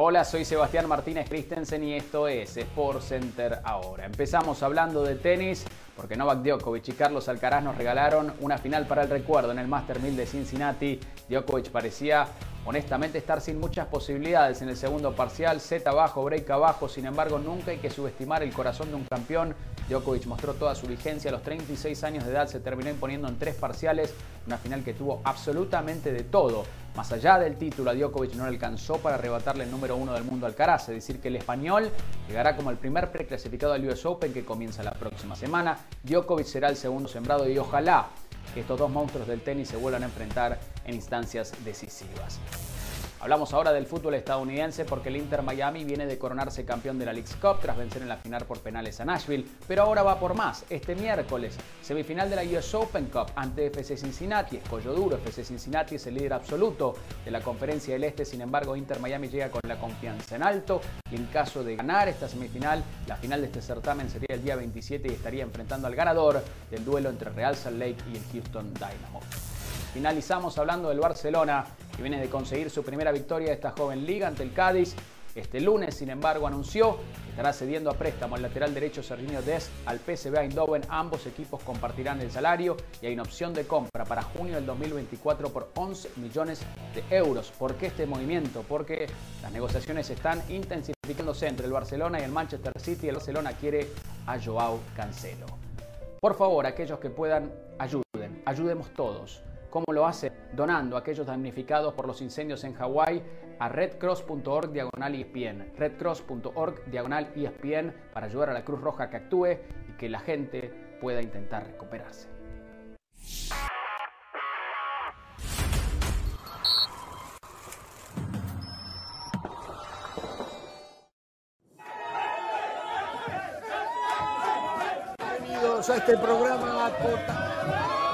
Hola, soy Sebastián Martínez Christensen y esto es Sport Center ahora. Empezamos hablando de tenis porque Novak Djokovic y Carlos Alcaraz nos regalaron una final para el recuerdo en el Master 1000 de Cincinnati. Djokovic parecía honestamente estar sin muchas posibilidades en el segundo parcial, set abajo, break abajo, sin embargo nunca hay que subestimar el corazón de un campeón. Djokovic mostró toda su vigencia a los 36 años de edad, se terminó imponiendo en tres parciales, una final que tuvo absolutamente de todo. Más allá del título, a Djokovic no alcanzó para arrebatarle el número uno del mundo al Alcaraz, es decir, que el español llegará como el primer preclasificado al US Open que comienza la próxima semana. Djokovic será el segundo sembrado y ojalá que estos dos monstruos del tenis se vuelvan a enfrentar en instancias decisivas. Hablamos ahora del fútbol estadounidense porque el Inter Miami viene de coronarse campeón de la League's Cup tras vencer en la final por penales a Nashville, pero ahora va por más. Este miércoles, semifinal de la US Open Cup ante FC Cincinnati, escollo duro, FC Cincinnati es el líder absoluto de la conferencia del Este, sin embargo Inter Miami llega con la confianza en alto y en caso de ganar esta semifinal, la final de este certamen sería el día 27 y estaría enfrentando al ganador del duelo entre Real Salt Lake y el Houston Dynamo. Finalizamos hablando del Barcelona, que viene de conseguir su primera victoria de esta joven liga ante el Cádiz. Este lunes, sin embargo, anunció que estará cediendo a préstamo al lateral derecho Serginho Dest al PSV Eindhoven. Ambos equipos compartirán el salario y hay una opción de compra para junio del 2024 por 11 millones de euros. ¿Por qué este movimiento? Porque las negociaciones están intensificándose entre el Barcelona y el Manchester City. El Barcelona quiere a Joao Cancelo. Por favor, aquellos que puedan, ayuden. Ayudemos todos. ¿Cómo lo hace? Donando a aquellos damnificados por los incendios en Hawái a redcross.org diagonal ESPN. redcross.org diagonal ESPN para ayudar a la Cruz Roja que actúe y que la gente pueda intentar recuperarse. Bienvenidos a este programa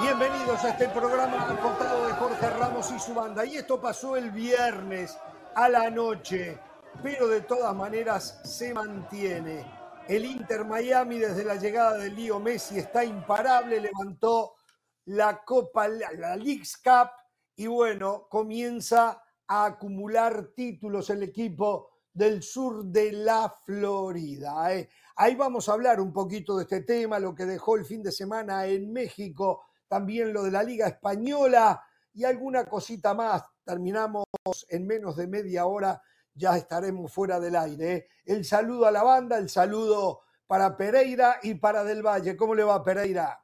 Bienvenidos a este programa contado de Jorge Ramos y su banda. Y esto pasó el viernes a la noche, pero de todas maneras se mantiene. El Inter Miami desde la llegada de Leo Messi está imparable, levantó la Copa, la League's Cup y bueno, comienza a acumular títulos el equipo del sur de la Florida. ¿eh? Ahí vamos a hablar un poquito de este tema, lo que dejó el fin de semana en México también lo de la Liga Española y alguna cosita más. Terminamos en menos de media hora, ya estaremos fuera del aire. ¿eh? El saludo a la banda, el saludo para Pereira y para Del Valle. ¿Cómo le va Pereira?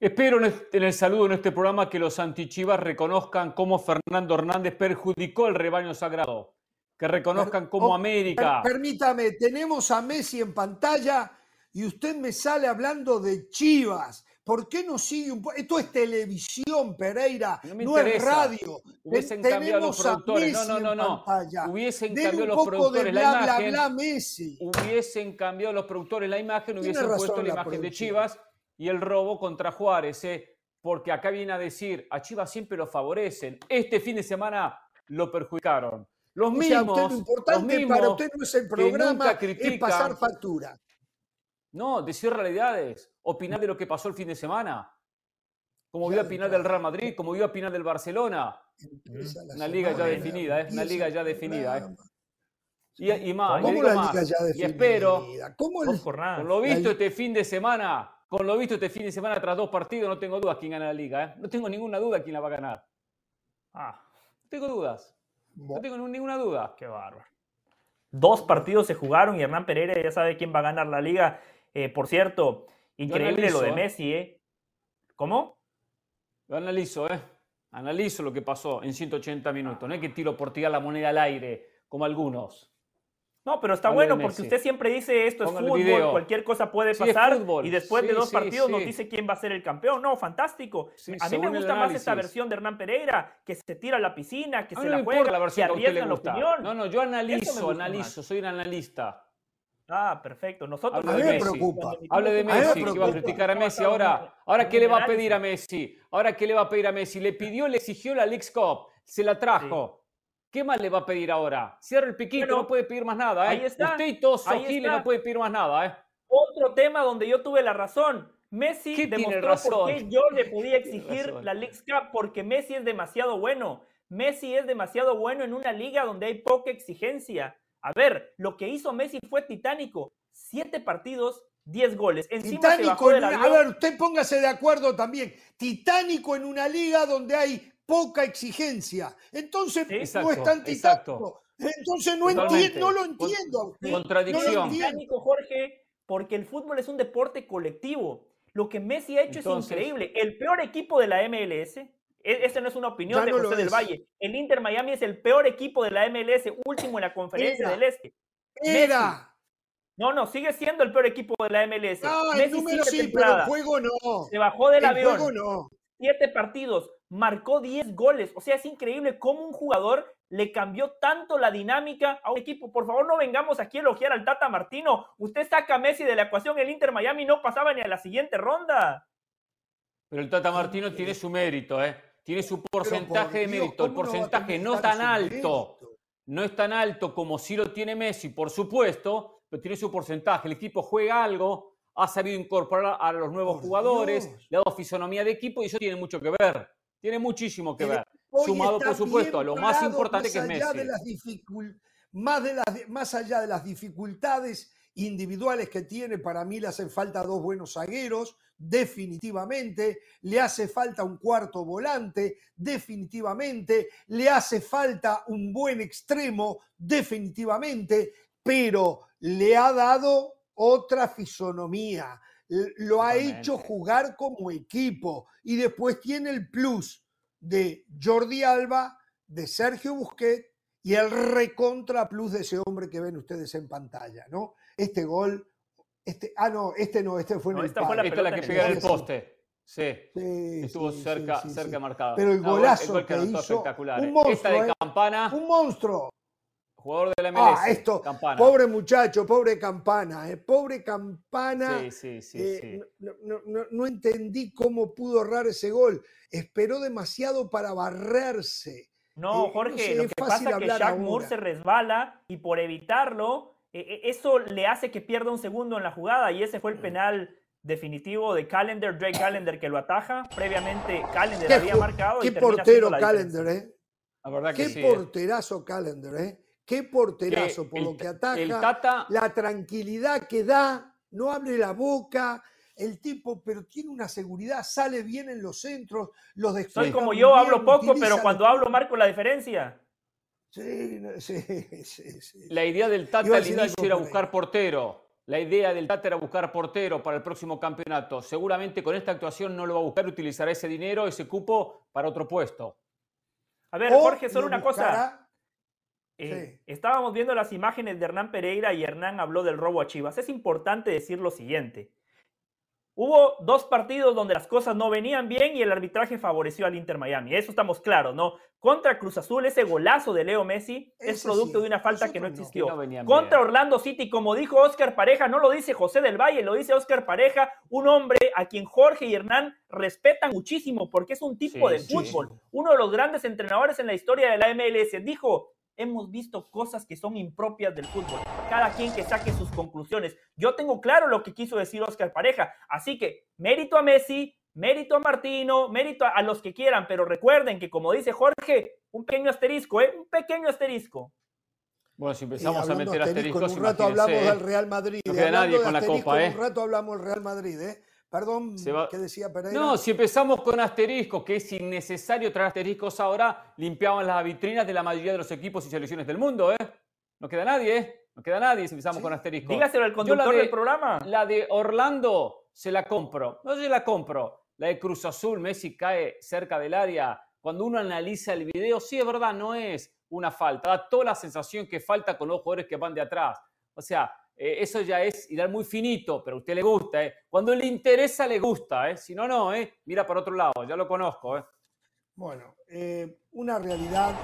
Espero en el saludo en este programa que los antichivas reconozcan cómo Fernando Hernández perjudicó el rebaño sagrado. Que reconozcan cómo América. permítame, tenemos a Messi en pantalla y usted me sale hablando de Chivas. ¿Por qué no sigue un? Esto es televisión, Pereira, no, es radio. Hubiesen cambiado los productores. No, no, no, no. Hubiesen cambiado los productores la imagen. Bla, Messi. Hubiesen cambiado los productores la imagen, hubiesen puesto la, imagen de Chivas y el robo contra Juárez. ¿eh? Porque acá viene a decir, a Chivas siempre lo favorecen. Este fin de semana lo perjudicaron. Los mismos. lo importante para usted no es el programa, es pasar factura. No, decir realidades, opinar de lo que pasó el fin de semana. Como vio opinar del Real Madrid, como vio opinar del Barcelona. Una liga ya definida, es una liga ya definida. ¿eh? Y, más, ¿Cómo la liga ya definida? Y espero, ¿Cómo con lo visto este fin de semana, con lo visto este fin de semana tras dos partidos, no tengo dudas quién gana la liga. ¿eh? No tengo ninguna duda quién la va a ganar. Ah, no tengo dudas. No tengo ninguna duda. Qué bárbaro. Dos partidos se jugaron y Hernán Pereira ya sabe quién va a ganar la liga eh, por cierto, increíble lo de ¿eh? Messi, ¿eh? ¿Cómo? Lo analizo, ¿eh? Analizo lo que pasó en 180 minutos. No es que tiro por tirar la moneda al aire, como algunos. No, pero está bueno porque usted siempre dice esto es fútbol, cualquier cosa puede pasar y después de dos partidos nos dice quién va a ser el campeón. No, fantástico. a mí me gusta más esta versión de Hernán Pereira, que se tira a la piscina, que se la juega, la que arriesga la opinión. No, no, yo analizo, analizo, soy un analista. Ah, perfecto. Nosotros Hable de Messi. preocupa. Hable de Messi, que va a criticar a Messi. Ahora, ahora ¿qué le va a pedir a Messi? Ahora, ¿qué le va a pedir a Messi? Le pidió, le exigió la League Cup, se la trajo. ¿Qué más le va a pedir ahora? Cierra el piquito, no puede pedir más nada. ¿eh? Ahí está. Usted y todos no puede pedir más nada. ¿eh? Otro tema donde yo tuve la razón. Messi demostró por qué yo le podía exigir la League Cup, porque Messi es demasiado bueno. Messi es demasiado bueno en una liga donde hay poca exigencia. A ver, lo que hizo Messi fue titánico. Siete partidos, diez goles. Encima titánico, a ver, usted póngase de acuerdo también. Titánico en una liga donde hay poca exigencia. Entonces no es tan titánico. Entonces no, entiendo, no lo entiendo. Contradicción. titánico, Jorge, porque el fútbol es un deporte colectivo. Lo que Messi ha hecho es increíble. El peor equipo de la MLS esa no es una opinión de José del Valle. El Inter Miami es el peor equipo de la MLS, último en la conferencia del Este. Era. No, no, sigue siendo el peor equipo de la MLS. No, el número sí, pero el juego no. Se bajó del el avión. Juego no. Siete partidos, marcó diez goles. O sea, es increíble cómo un jugador le cambió tanto la dinámica a un equipo. Por favor, no vengamos aquí a elogiar al Tata Martino. Usted saca a Messi de la ecuación, el Inter Miami no pasaba ni a la siguiente ronda. Pero el Tata Martino tiene su mérito, ¿eh? Tiene su porcentaje de mérito. El porcentaje no tan alto, no es tan alto como si lo tiene Messi, por supuesto, pero tiene su porcentaje. El equipo juega algo, ha sabido incorporar a los nuevos jugadores, le ha dado fisonomía de equipo y eso tiene mucho que ver. Tiene muchísimo que ver. Sumado, por supuesto, a lo más importante que es Messi. De las más, de las, más allá de las dificultades individuales que tiene, para mí le hacen falta dos buenos zagueros, definitivamente, le hace falta un cuarto volante, definitivamente, le hace falta un buen extremo, definitivamente, pero le ha dado otra fisonomía, lo ha hecho jugar como equipo. Y después tiene el plus de Jordi Alba, de Sergio Busquets y el recontra plus de ese hombre que ven ustedes en pantalla, ¿no? Este gol, este, ah, no, este no, este fue en el esta fue la, esta la que pega en el poste. Sí, sí estuvo cerca, cerca marcada. Pero el golazo que, hizo, espectacular. Un monstruo, esta de ¿eh? Campana. Un monstruo. Jugador de la MLS. Ah, esto, Campana. pobre muchacho, pobre Campana, eh, pobre Campana. Sí, sí, sí. Eh, no, no, no, entendí cómo pudo ahorrar ese gol. Esperó demasiado para barrerse. No, Jorge, lo que pasa es que Shaq Moore se resbala y por evitarlo, e, e, eso le hace que pierda un segundo en la jugada y ese fue el penal definitivo de Calendar, Drake Calendar que lo ataja. Previamente Calendar había marcado. Qué portero Calendar, ¿eh? La verdad que qué ¿eh? porterazo Calendar, ¿eh? Qué porterazo por lo que ataja, la tranquilidad que da, no abre la boca, el tipo, pero tiene una seguridad, sale bien en los centros, los Soy como yo, hablo poco, pero cuando hablo marco la diferencia. Sí, sí, sí, sí. La idea del Tata al inicio era buscar portero. La idea del Tata era buscar portero para el próximo campeonato. Seguramente con esta actuación no lo va a buscar, utilizará ese dinero, ese cupo para otro puesto. A ver, Jorge, solo una cosa. Eh, estábamos viendo las imágenes de Hernán Pereira y Hernán habló del robo a Chivas. Es importante decir lo siguiente. Hubo dos partidos donde las cosas no venían bien y el arbitraje favoreció al Inter Miami. Eso estamos claros, ¿no? Contra Cruz Azul, ese golazo de Leo Messi es producto de una falta que no existió. Contra Orlando City, como dijo Oscar Pareja, no lo dice José del Valle, lo dice Oscar Pareja, un hombre a quien Jorge y Hernán respetan muchísimo porque es un tipo de fútbol, uno de los grandes entrenadores en la historia de la MLS. Dijo, hemos visto cosas que son impropias del fútbol. Cada quien que saque sus conclusiones. Yo tengo claro lo que quiso decir Oscar Pareja. Así que mérito a Messi, mérito a Martino, mérito a, los que quieran, pero recuerden que como dice Jorge, un pequeño asterisco, ¿eh? Un pequeño asterisco. Bueno, si empezamos a meter asteriscos, un rato hablamos ¿eh? del Real Madrid. No queda nadie con la copa, ¿eh? Un rato hablamos del Real Madrid, ¿eh? Perdón, ¿qué decía Pereira? No, si empezamos con asteriscos, que es innecesario traer asteriscos ahora, limpiaban las vitrinas de la mayoría de los equipos y selecciones del mundo, ¿eh? No queda nadie, ¿eh? No queda nadie si empezamos con asteriscos. Dígaselo al conductor del programa. La de Orlando se la compro. No se la compro. La de Cruz Azul, Messi cae cerca del área. Cuando uno analiza el video, sí es verdad, no es una falta. Da toda la sensación que falta con los jugadores que van de atrás. O sea, eh, eso ya es ir muy finito, pero a usted le gusta. ¿eh? Cuando le interesa, le gusta. ¿eh? Si no, no, mira para otro lado, ya lo conozco. Bueno, una realidad,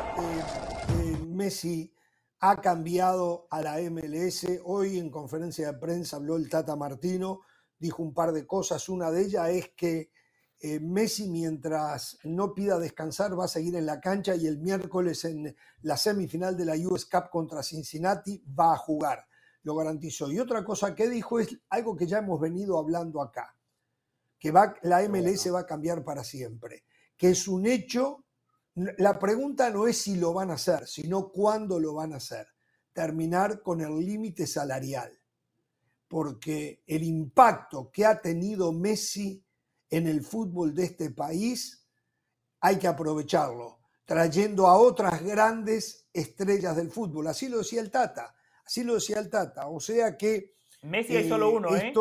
Messi ha cambiado a la MLS. Hoy en conferencia de prensa habló el Tata Martino, dijo un par de cosas. Una de ellas es que Messi, mientras no pida descansar, va a seguir en la cancha y el miércoles en la semifinal de la US Cup contra Cincinnati va a jugar lo garantizó. Y otra cosa que dijo es algo que ya hemos venido hablando acá, que va, la MLS va a cambiar para siempre, que es un hecho La pregunta no es si lo van a hacer, sino cuándo lo van a hacer. Terminar con el límite salarial. Porque el impacto que ha tenido Messi en el fútbol de este país hay que aprovecharlo, trayendo a otras grandes estrellas del fútbol. Así lo decía el Tata, así lo decía el Tata. O sea que... Messi hay solo uno, ¿eh?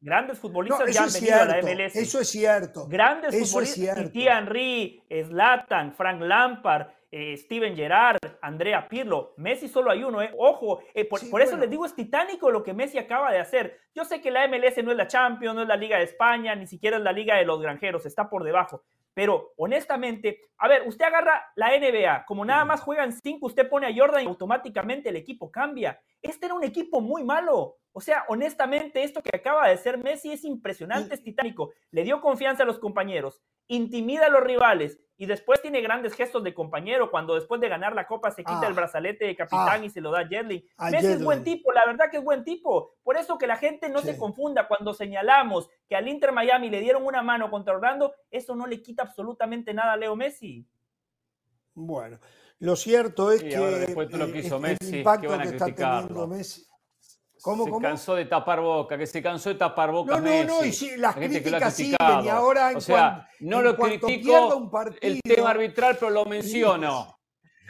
Grandes futbolistas ya han venido a la MLS. Eso es cierto. Grandes futbolistas. Titi Henry, Zlatan, Frank Lampard, eh, Steven Gerrard, Andrea Pirlo. Messi solo hay uno, ¿eh? Ojo, eh, por, eso les digo, es titánico lo que Messi acaba de hacer. Yo sé que la MLS no es la Champions, no es la Liga de España, ni siquiera es la Liga de los Granjeros, está por debajo. Pero honestamente, a ver, usted agarra la NBA, como nada más juegan cinco, usted pone a Jordan y automáticamente el equipo cambia. Este era un equipo muy malo. O sea, honestamente, esto que acaba de ser Messi es impresionante, es titánico. Le dio confianza a los compañeros, intimida a los rivales y después tiene grandes gestos de compañero cuando después de ganar la copa se quita el ah. brazalete de capitán ah. y se lo da a Messi es buen tipo, la verdad que es buen tipo. Por eso que la gente no se confunda cuando señalamos que al Inter Miami le dieron una mano contra Orlando, eso no le quita absolutamente nada a Leo Messi. Bueno, lo cierto es que después de lo que hizo Messi, el impacto que, está teniendo Messi ¿Cómo, se cansó de tapar boca, que se cansó de tapar boca. No, no, no, y sí, las críticas siguen y ahora en O sea, no lo critico el tema arbitral, pero lo menciono.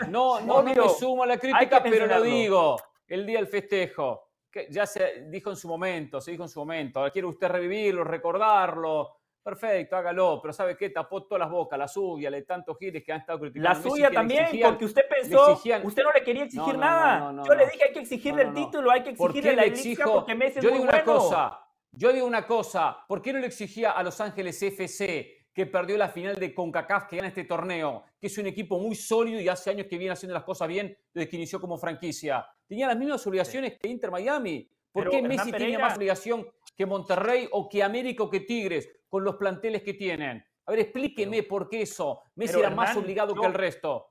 No, no, no me sumo a la crítica, pero lo digo. El día del festejo. Que ya se dijo en su momento, se dijo en su momento. Ahora quiere usted revivirlo, recordarlo. Perfecto, hágalo, pero ¿sabe qué? Tapó todas las bocas, la suya, de tantos giles que han estado criticando. La suya también, porque usted pensó, usted no le quería exigir nada. yo le dije hay que exigirle el título, hay que exigirle la exijo? porque Messi es yo digo una cosa, yo digo una cosa, ¿por qué no le exigía a Los Ángeles FC que perdió la final de CONCACAF que gana este torneo, que es un equipo muy sólido y hace años que viene haciendo las cosas bien desde que inició como franquicia? Tenía las mismas obligaciones que Inter Miami. ¿Por qué Messi tenía más obligación que Monterrey o que América o que Tigres? con los planteles que tienen. A ver, explíqueme por qué eso. Messi era más obligado que el resto.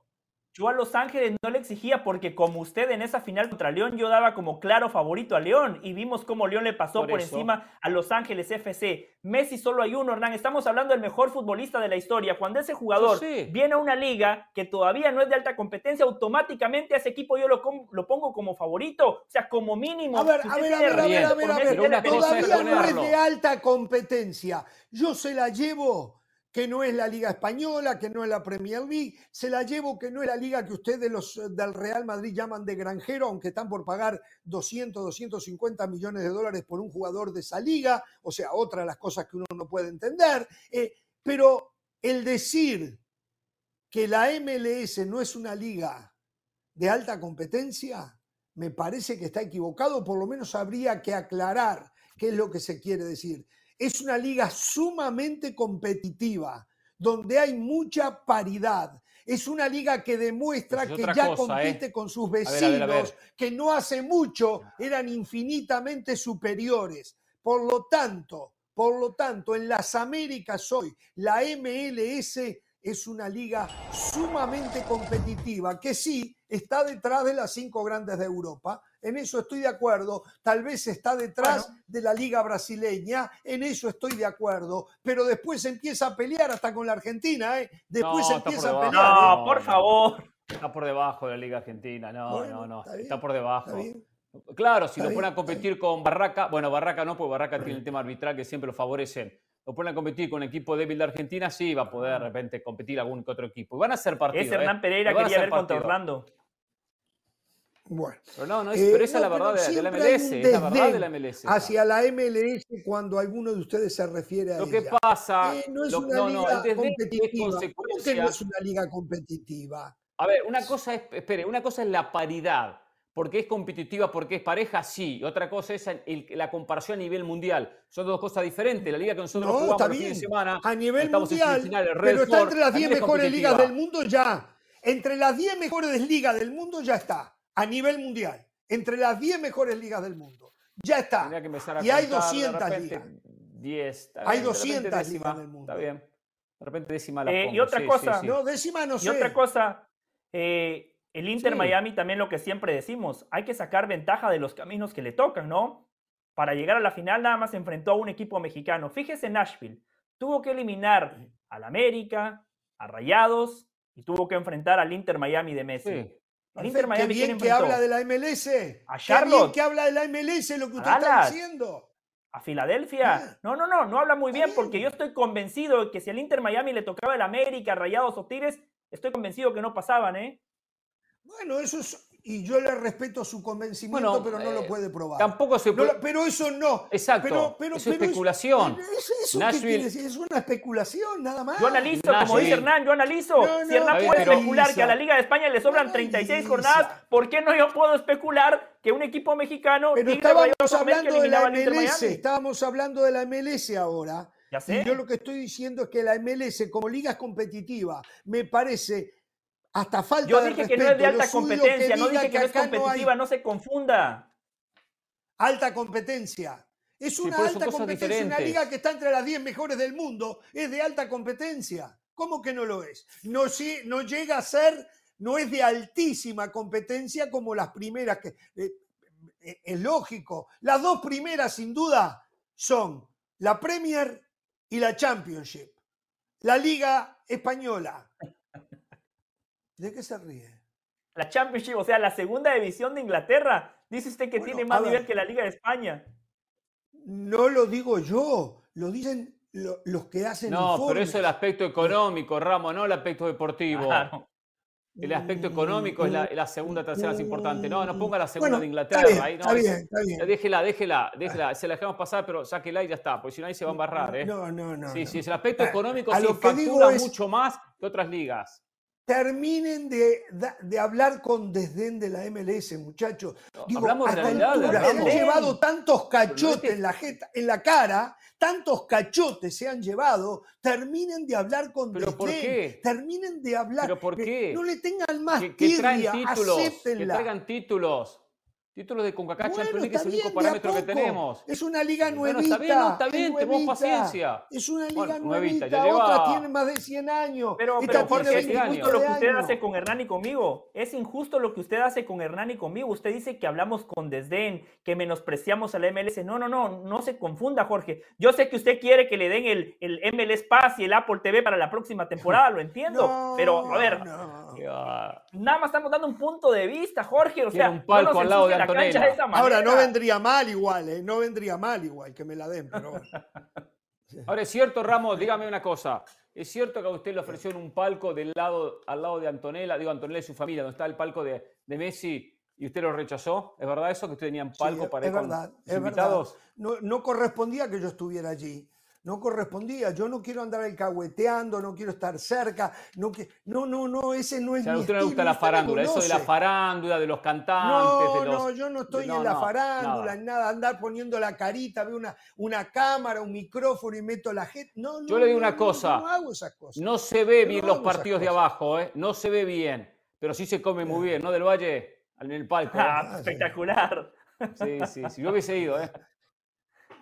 Yo a Los Ángeles no le exigía porque como usted en esa final contra León, yo daba como claro favorito a León y vimos cómo León le pasó por, encima a Los Ángeles FC. Messi solo hay uno, Hernán. Estamos hablando del mejor futbolista de la historia. Cuando ese jugador viene a una liga que todavía no es de alta competencia, automáticamente a ese equipo yo lo, lo pongo como favorito. O sea, como mínimo. A ver, a ver, a ver, a ver, a ver, a ver. Todavía no es de alta competencia. Yo se la llevo que no es la Liga Española, que no es la Premier League, se la llevo que no es la liga que ustedes los del Real Madrid llaman de granjero, aunque están por pagar 200, 250 millones de dólares por un jugador de esa liga, o sea, otra de las cosas que uno no puede entender, eh, pero el decir que la MLS no es una liga de alta competencia, me parece que está equivocado, por lo menos habría que aclarar qué es lo que se quiere decir es una liga sumamente competitiva, donde hay mucha paridad. Es una liga que demuestra pues que ya compite ¿eh? con sus vecinos, que no hace mucho eran infinitamente superiores. Por lo tanto, por lo tanto, en las Américas hoy, la MLS es una liga sumamente competitiva, que sí está detrás de las cinco grandes de Europa, en eso estoy de acuerdo. Tal vez está detrás de la liga brasileña, en eso estoy de acuerdo. Pero después empieza a pelear hasta con la Argentina, ¿eh? Después empieza a pelear. No, ¿eh? por favor. Está por debajo de la liga argentina, no, no, no. Está, por debajo. Claro, si lo ponen a competir con Barraca, bueno, Barraca no, porque Barraca tiene el tema arbitral que siempre lo favorecen. Lo ponen a competir con un equipo débil de Argentina, sí, va a poder de repente competir algún que otro equipo. Y van a ser partidos. Es Hernán ¿eh? Pereira quería ver contra Orlando. Bueno, pero no, no es, pero esa es la verdad de, la MLS, es la verdad de la MLS. Hacia la MLS cuando alguno de ustedes se refiere a Lo que pasa, eh, no es una liga competitiva. ¿Cómo que no es una liga competitiva? A ver, una cosa es, espere, una cosa es la paridad, porque es competitiva, porque es pareja, sí. Y otra cosa es la comparación a nivel mundial. Son dos cosas diferentes. La liga que nosotros no, jugamos el fin de semana, a nivel mundial, pero está entre las 10 mejores ligas del mundo ya. Entre las 10 mejores ligas del mundo ya está a nivel mundial, entre las 10 mejores ligas del mundo. Ya está. y hay 200 ligas. 10, hay 200 ligas en el mundo. Está bien. De repente décima la eh, Y otra cosa. No, décima no sé. Y otra cosa. Eh, el Inter Miami también lo que siempre decimos, hay que sacar ventaja de los caminos que le tocan, ¿no? Para llegar a la final nada más se enfrentó a un equipo mexicano. Fíjese Nashville, tuvo que eliminar al América, a Rayados, y tuvo que enfrentar al Inter Miami de Messi. El Inter Miami qué bien que habla de la MLS. A Charlotte. Qué bien que habla de la MLS lo que usted está diciendo. A Filadelfia. Ah. No, no, no, no habla muy bien porque yo estoy convencido de que si al Inter Miami le tocaba el América, Rayados o Tigres, estoy convencido que no pasaban, ¿eh? Bueno, eso es y yo le respeto su convencimiento, pero no lo eh, puede probar. Tampoco se puede. pero eso no. Exacto. Pero, es especulación. Eso, es una especulación, nada más. Yo analizo, como dice Hernán, yo analizo. si Hernán puede especular que a la Liga de España le sobran 36 jornadas, ¿por qué no yo puedo especular que un equipo mexicano. Pero estábamos hablando de la MLS, estábamos hablando de la MLS ahora. Ya sé. Y yo lo que estoy diciendo es que la MLS, como liga competitiva, me parece hasta falta Yo dije que no es de alta competencia, no dije que, no es competitiva, no, se confunda. Alta competencia. Es una alta competencia, una liga que está entre las 10 mejores del mundo, es de alta competencia. ¿Cómo que no lo es? No, no llega a ser, no es de altísima competencia como las primeras que... Eh, eh, es lógico. Las dos primeras, sin duda, son la Premier y la Championship. La Liga Española, ¿De qué se ríe? La Championship, o sea, la segunda división de Inglaterra. Dice usted que tiene más nivel que la Liga de España. No lo digo yo, lo dicen los que hacen No, pero eso es el aspecto económico, Ramos, no el aspecto deportivo. El aspecto económico es la, segunda, tercera más importante. No, no ponga la segunda de Inglaterra. Está bien, está bien, está bien. Déjela, déjela, déjela. Se la dejamos pasar, pero sáquela y ya está, porque si no ahí se va a embarrar. ¿eh? No, no, no. Sí, sí, el aspecto económico sí factura mucho más que otras ligas terminen de, de, hablar con desdén de la MLS, muchachos. Digo, Hablamos realidad, se han llevado tantos cachotes en, la en la cara, tantos cachotes se han llevado, terminen de hablar con ¿Pero desdén. ¿por qué? Terminen de hablar. ¿Pero por qué? No le tengan más que, que títulos, Que traigan títulos. Títulos de CONCACAF bueno, Champions League es el único parámetro que tenemos. Es una liga nuevita. está bien, no, está bien, tenemos paciencia. Es una liga bueno, nuevita. Ya lleva... Otra tiene más de 100 años. Pero, pero Jorge, es injusto lo que usted hace con Hernán y conmigo. Es injusto lo que usted hace con Hernán y conmigo. Usted dice que hablamos con desdén, que menospreciamos a la MLS. No, no, no, no se confunda, Jorge. Yo sé que usted quiere que le den el, el MLS Pass y el Apple TV para la próxima temporada, lo entiendo. pero, a ver, nada más estamos dando un punto de vista, Jorge. O sea, un palco al lado de Ahora, no vendría mal igual, ¿eh? No vendría mal igual que me la den, pero Ahora, es cierto, Ramos, dígame una cosa. ¿Es cierto que a usted le ofrecieron un palco del lado, al lado de Antonella, digo Antonella y su familia, donde está el palco de, Messi y usted lo rechazó? ¿Es verdad eso? ¿Que usted tenía un palco para ir verdad, es invitados? No, no correspondía que yo estuviera allí no correspondía. Yo no quiero andar alcahueteando, no quiero estar cerca. No, no, no, no ese no es o sea, mi a usted le gusta la farándula, eso de la farándula, de los cantantes. No, de los, no, yo no estoy en la farándula, en nada. Andar poniendo la carita, veo una, una cámara, un micrófono y meto la gente. No, no, yo le digo una cosa. No, hago esas cosas. No se ve bien los partidos de abajo, ¿eh? No se ve bien. Pero sí se come muy bien, ¿no? Del Valle, en el palco. Ah, espectacular. Sí, sí, sí. Yo hubiese ido, ¿eh?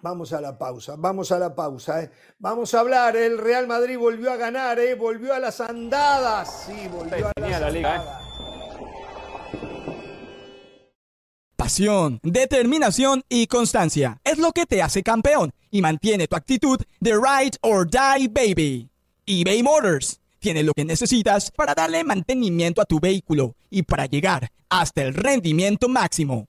Vamos a la pausa, vamos a la pausa. ¿eh? Vamos a hablar, el Real Madrid volvió a ganar, ¿eh? volvió a las andadas. Sí, volvió a las la Liga, ¿eh? Pasión, determinación y constancia es lo que te hace campeón y mantiene tu actitud de ride or die baby. eBay Motors tiene lo que necesitas para darle mantenimiento a tu vehículo y para llegar hasta el rendimiento máximo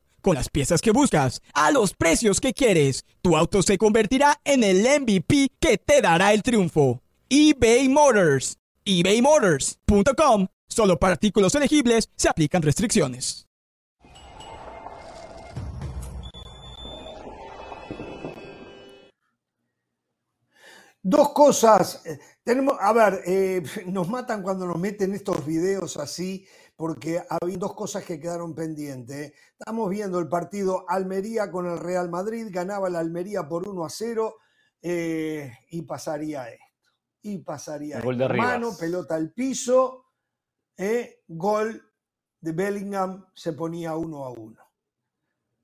Con las piezas que buscas, a los precios que quieres, tu auto se convertirá en el MVP que te dará el triunfo. eBay Motors. ebaymotors.com. Solo para artículos elegibles se aplican restricciones. Dos cosas. Eh, tenemos, a ver, eh, nos matan cuando nos meten estos videos así porque había dos cosas que quedaron pendientes. Estamos viendo el partido Almería con el Real Madrid, ganaba la Almería por 1 a 0 eh, y pasaría esto. Y pasaría esto. Mano, pelota al piso, eh, gol de Bellingham se ponía uno a uno.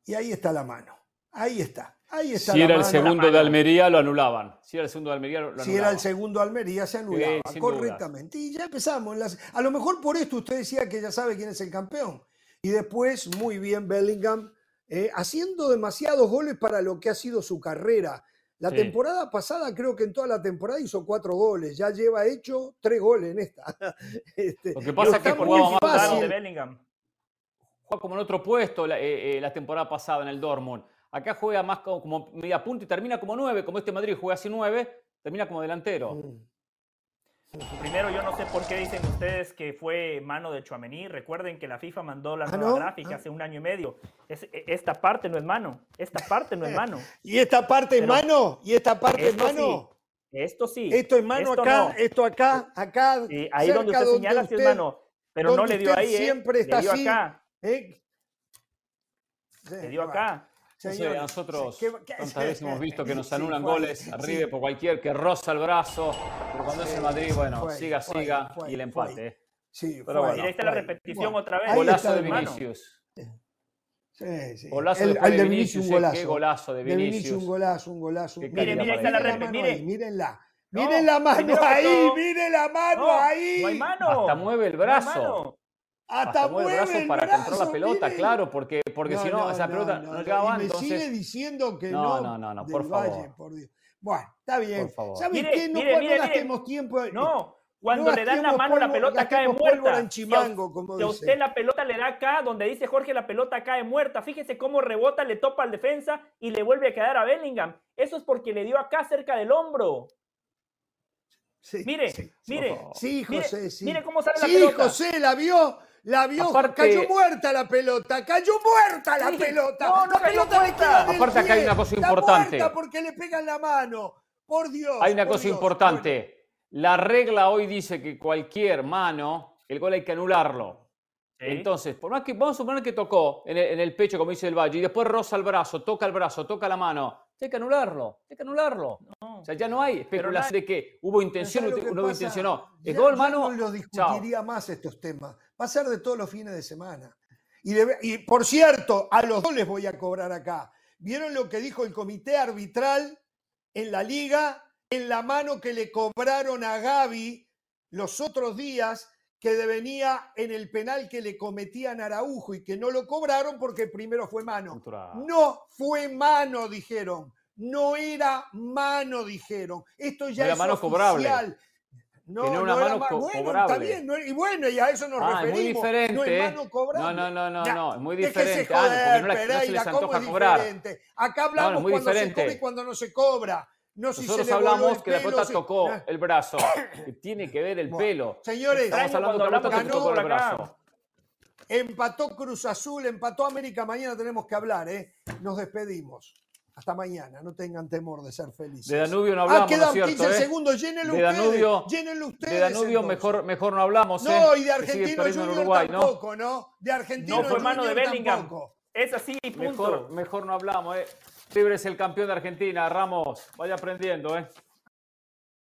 Y ahí está la mano. Ahí está. Ahí está si era el segundo de Almería, lo anulaban. Si era el segundo de Almería, lo anulaban. Si era el segundo de Almería, se anulaba correctamente. Y ya empezamos. A lo mejor por esto usted decía que ya sabe quién es el campeón. Y después, muy bien, Bellingham, eh, haciendo demasiados goles para lo que ha sido su carrera. La temporada pasada, creo que en toda la temporada hizo cuatro goles. Ya lleva hecho tres goles en esta. Este, lo que pasa es que jugaba más de Bellingham. Juega como en otro puesto eh, eh, la, temporada pasada en el Dortmund. Acá juega más como, media punta y termina como nueve, como este Madrid juega así nueve, termina como delantero. Mm. Primero, yo no sé por qué dicen ustedes que fue mano de Chuamení. Recuerden que la FIFA mandó la ah, nueva gráfica ah. hace un año y medio. E, esta parte no es mano. Esta parte no es mano. ¿Y esta parte es mano? ¿Y esta parte es mano? Esto sí. Esto es mano acá, esto acá, acá. ahí donde usted señala sí es mano. Pero no le dio ahí. ¿eh? Siempre está le dio acá. ¿eh? le dio acá nosotros tantas veces hemos visto que nos anulan goles arriba por cualquier que roza el brazo, pero cuando es el Madrid, bueno, siga, siga y el empate. Sí, pero bueno, y ahí está la repetición otra vez. Golazo de Vinicius. Sí, sí. Golazo de, Vinicius, un golazo. qué golazo de Vinicius. De Vinicius un golazo, un golazo. Miren, miren, está la repetición. Mírenla. Miren la mano ahí, miren la mano ahí. No hay mano. Hasta mueve el brazo. Hasta, mueve el brazo para controlar la pelota, claro, porque, porque si no, esa pelota no, llegaba. Y me sigue diciendo que no. No, no, no, por favor. por Dios. Bueno, está bien. ¿Sabes qué? No, mire, gastemos tiempo. No, cuando le dan la mano la pelota cae muerta. Chimango, como si a usted la pelota le da acá, donde dice Jorge la pelota cae muerta. Fíjese cómo rebota, le topa al defensa y le vuelve a quedar a Bellingham. Eso es porque le dio acá cerca del hombro. Sí, mire, mire. Sí, José, sí. Mire cómo sale la pelota. Sí, José, la vio. La vio, cayó muerta la pelota, cayó muerta la pelota. No, no la pelota muerta. Aparte acá hay una cosa importante. Está porque le pegan la mano. Por Dios. Hay una cosa importante. La regla hoy dice que cualquier mano, el gol hay que anularlo. Entonces, por más que, vamos a suponer que tocó en el, pecho, como dice el Valle, y después roza el brazo, toca el brazo, toca la mano, hay que anularlo, hay que anularlo. O sea, ya no hay especulación de que hubo intención o no hubo intencionó. El gol, mano. no lo discutiría más estos temas. Va a ser de todos los fines de semana. Y, por cierto, a los dos les voy a cobrar acá. ¿Vieron lo que dijo el comité arbitral en la liga? En la mano que le cobraron a Gaby los otros días que devenía en el penal que le cometían a Araujo y que no lo cobraron porque primero fue mano. No fue mano, dijeron. No era mano, dijeron. Esto ya es mano oficial. Cobrable. No, Tiene una mano co bueno, cobrable. Está bien, y bueno, y a eso nos ah, referimos. Es muy diferente. No es mano cobrable. No, no, no, no, es muy diferente. Ah, joder, no, no se les antoja cobrar. Acá hablamos cuando diferente. se cobra y cuando no se cobra. No Nosotros si hablamos que la pelota tocó el brazo. Que tiene que ver el pelo. Señores, estamos hablando que la pelota tocó el brazo. Empató Cruz Azul, empató América. Mañana tenemos que hablar, ¿eh? Nos despedimos. Hasta mañana, no tengan temor de ser felices. De Danubio no hablamos, ah, quedan ¿no cierto, 15 eh? segundos, llénenlo de Danubio, ustedes. ustedes de Danubio mejor, mejor no hablamos. No, ¿eh? y de Argentino Junior Uruguay, tampoco, ¿no? ¿no? De Argentino No fue mano de Bellingham. Tampoco. Es así, punto. Mejor, mejor no hablamos, ¿eh? Libre es el campeón de Argentina, Ramos. Vaya aprendiendo, ¿eh?